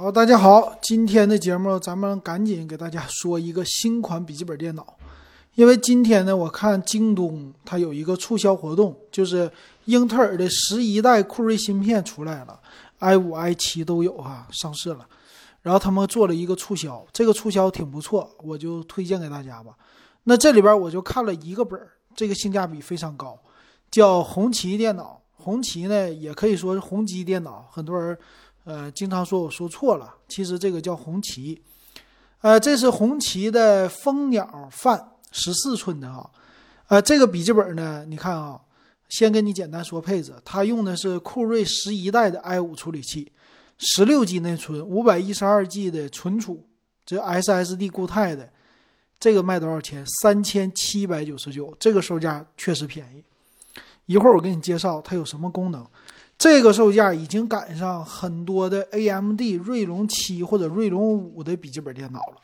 好，大家好，今天的节目咱们赶紧给大家说一个新款笔记本电脑，因为今天呢，我看京东它有一个促销活动，就是英特尔的十一代酷睿芯片出来了，i 五、i 七都有哈，上市了，然后他们做了一个促销，这个促销挺不错，我就推荐给大家吧。那这里边我就看了一个本儿，这个性价比非常高，叫红旗电脑，红旗呢也可以说是宏基电脑，很多人。呃，经常说我说错了，其实这个叫红旗，呃，这是红旗的蜂鸟范十四寸的哈，呃，这个笔记本呢，你看啊，先跟你简单说配置，它用的是酷睿十一代的 i 五处理器，十六 G 内存，五百一十二 G 的存储，这 SSD 固态的，这个卖多少钱？三千七百九十九，这个售价确实便宜。一会儿我给你介绍它有什么功能。这个售价已经赶上很多的 AMD 锐龙七或者锐龙五的笔记本电脑了，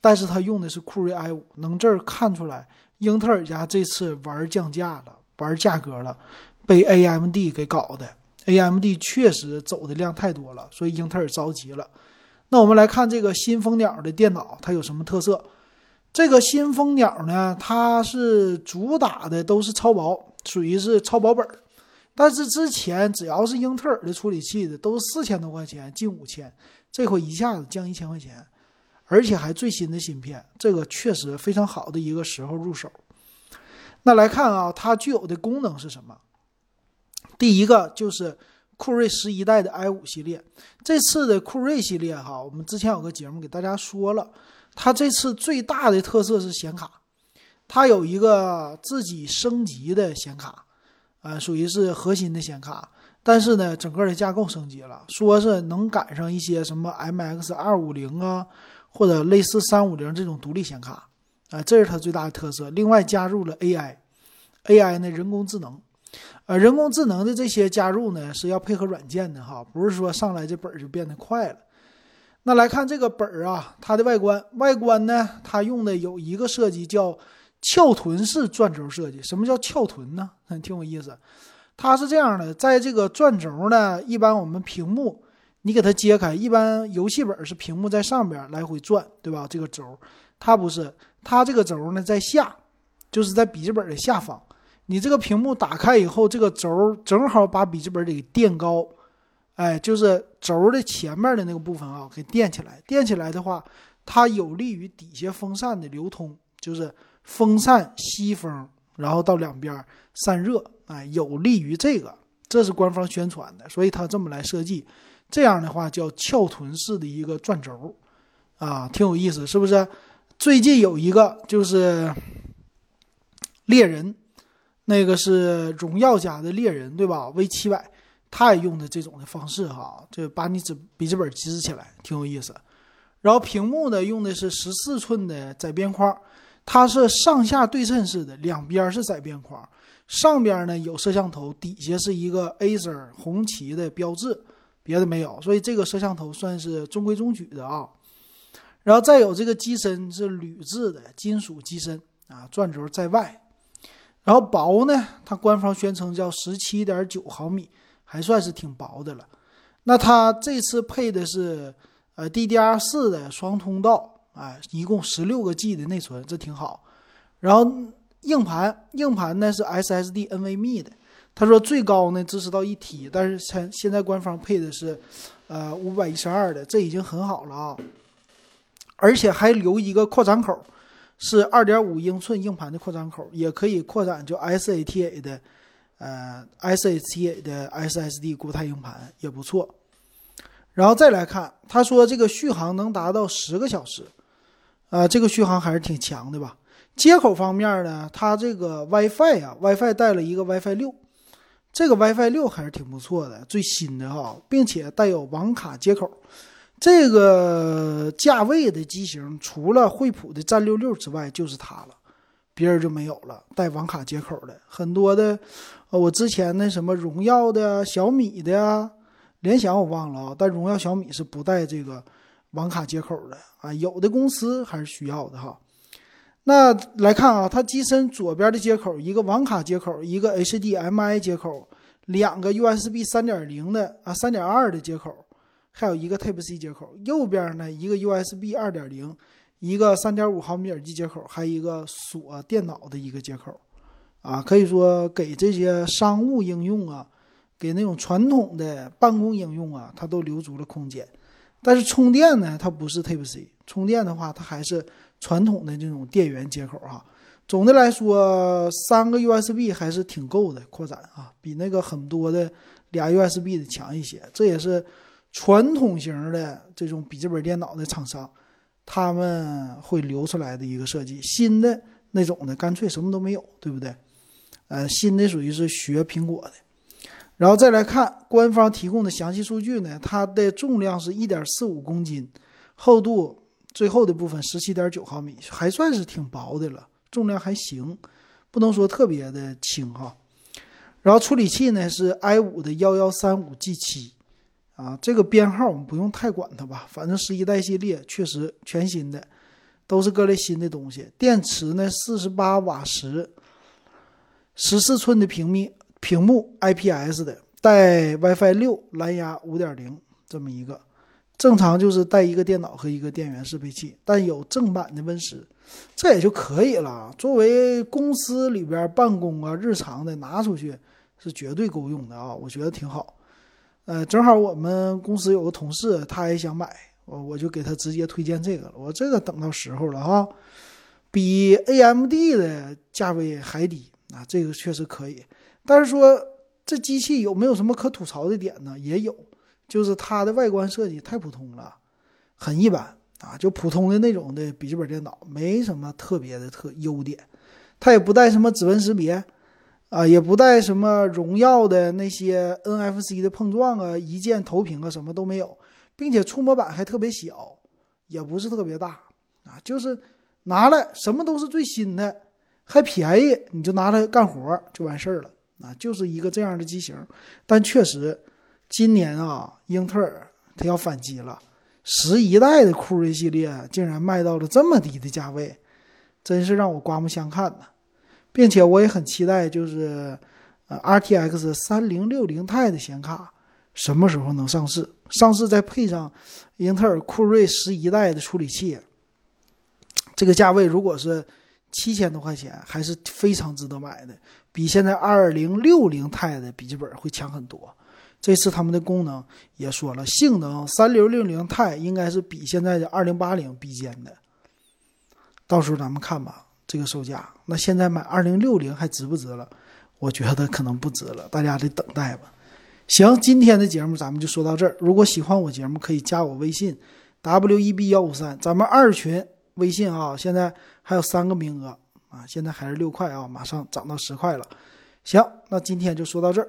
但是它用的是酷睿 i 五，能这儿看出来，英特尔家这次玩降价了，玩价格了，被 AMD 给搞的。AMD 确实走的量太多了，所以英特尔着急了。那我们来看这个新蜂鸟的电脑，它有什么特色？这个新蜂鸟呢，它是主打的都是超薄，属于是超薄本儿。但是之前只要是英特尔的处理器的，都是四千多块钱，近五千，这回一下子降一千块钱，而且还最新的芯片，这个确实非常好的一个时候入手。那来看啊，它具有的功能是什么？第一个就是酷睿十一代的 i 五系列，这次的酷睿系列哈，我们之前有个节目给大家说了，它这次最大的特色是显卡，它有一个自己升级的显卡。啊，属于是核心的显卡，但是呢，整个的架构升级了，说是能赶上一些什么 MX 二五零啊，或者类似三五零这种独立显卡，啊，这是它最大的特色。另外加入了 AI，AI 呢人工智能，呃，人工智能的这些加入呢是要配合软件的哈，不是说上来这本儿就变得快了。那来看这个本儿啊，它的外观，外观呢，它用的有一个设计叫。翘臀式转轴设计，什么叫翘臀呢？挺有意思。它是这样的，在这个转轴呢，一般我们屏幕你给它揭开，一般游戏本是屏幕在上边来回转，对吧？这个轴，它不是，它这个轴呢在下，就是在笔记本的下方。你这个屏幕打开以后，这个轴正好把笔记本给垫高，哎，就是轴的前面的那个部分啊，给垫起来。垫起来的话，它有利于底下风扇的流通，就是。风扇吸风，然后到两边散热，哎，有利于这个，这是官方宣传的，所以它这么来设计，这样的话叫翘臀式的一个转轴，啊，挺有意思，是不是？最近有一个就是猎人，那个是荣耀家的猎人，对吧？V 七百，他也用的这种的方式哈，就把你纸笔记本支起来，挺有意思。然后屏幕呢，用的是十四寸的窄边框。它是上下对称式的，两边是窄边框，上边呢有摄像头，底下是一个 Acer 红旗的标志，别的没有，所以这个摄像头算是中规中矩的啊。然后再有这个机身是铝制的金属机身啊，转轴在外。然后薄呢，它官方宣称叫十七点九毫米，还算是挺薄的了。那它这次配的是呃 DDR 四的双通道。哎，一共十六个 G 的内存，这挺好。然后硬盘，硬盘呢是 SSD NVMe 的。他说最高呢支持到一 T，但是现现在官方配的是，呃五百一十二的，这已经很好了啊。而且还留一个扩展口，是二点五英寸硬盘的扩展口，也可以扩展就 SATA 的，呃 SATA 的 SSD 固态硬盘也不错。然后再来看，他说这个续航能达到十个小时。啊，这个续航还是挺强的吧？接口方面呢，它这个 WiFi 呀，WiFi 带了一个 WiFi 六，这个 WiFi 六还是挺不错的，最新的哈，并且带有网卡接口。这个价位的机型，除了惠普的战六六之外，就是它了，别人就没有了带网卡接口的。很多的，呃，我之前那什么荣耀的、小米的、联想我忘了啊，但荣耀、小米是不带这个。网卡接口的啊，有的公司还是需要的哈。那来看啊，它机身左边的接口，一个网卡接口，一个 HDMI 接口，两个 USB 三点零的啊，三点二的接口，还有一个 Type C 接口。右边呢，一个 USB 二点零，一个三点五毫米耳机接口，还有一个锁电脑的一个接口。啊，可以说给这些商务应用啊，给那种传统的办公应用啊，它都留足了空间。但是充电呢，它不是 Type C，充电的话，它还是传统的这种电源接口哈。总的来说，三个 USB 还是挺够的扩展啊，比那个很多的俩 USB 的强一些。这也是传统型的这种笔记本电脑的厂商他们会留出来的一个设计。新的那种的干脆什么都没有，对不对？呃，新的属于是学苹果的。然后再来看官方提供的详细数据呢，它的重量是一点四五公斤，厚度最厚的部分十七点九毫米，还算是挺薄的了。重量还行，不能说特别的轻哈。然后处理器呢是 i 五的幺幺三五 G 七，啊，这个编号我们不用太管它吧，反正十一代系列确实全新的，都是各类新的东西。电池呢四十八瓦时，十四寸的屏幕，屏幕 IPS 的，带 WiFi 六，蓝牙五点零这么一个。正常就是带一个电脑和一个电源适配器，但有正版的 Win 十，这也就可以了。作为公司里边办公啊、日常的拿出去是绝对够用的啊，我觉得挺好。呃，正好我们公司有个同事，他也想买，我我就给他直接推荐这个了。我这个等到时候了哈，比 AMD 的价位还低啊，这个确实可以。但是说这机器有没有什么可吐槽的点呢？也有。就是它的外观设计太普通了，很一般啊，就普通的那种的笔记本电脑，没什么特别的特优点。它也不带什么指纹识别啊，也不带什么荣耀的那些 NFC 的碰撞啊、一键投屏啊，什么都没有，并且触摸板还特别小，也不是特别大啊，就是拿来什么都是最新的，还便宜，你就拿来干活就完事儿了啊，就是一个这样的机型，但确实。今年啊，英特尔它要反击了，十一代的酷睿系列竟然卖到了这么低的价位，真是让我刮目相看呐！并且我也很期待，就是呃 RTX 三零六零 Ti 的显卡什么时候能上市？上市再配上英特尔酷睿十一代的处理器，这个价位如果是七千多块钱，还是非常值得买的，比现在二零六零 Ti 的笔记本会强很多。这次他们的功能也说了，性能三六零零 Ti 应该是比现在的二零八零比肩的。到时候咱们看吧，这个售价，那现在买二零六零还值不值了？我觉得可能不值了，大家得等待吧。行，今天的节目咱们就说到这儿。如果喜欢我节目，可以加我微信 w e b 幺五三，咱们二群微信啊，现在还有三个名额啊，现在还是六块啊，马上涨到十块了。行，那今天就说到这儿。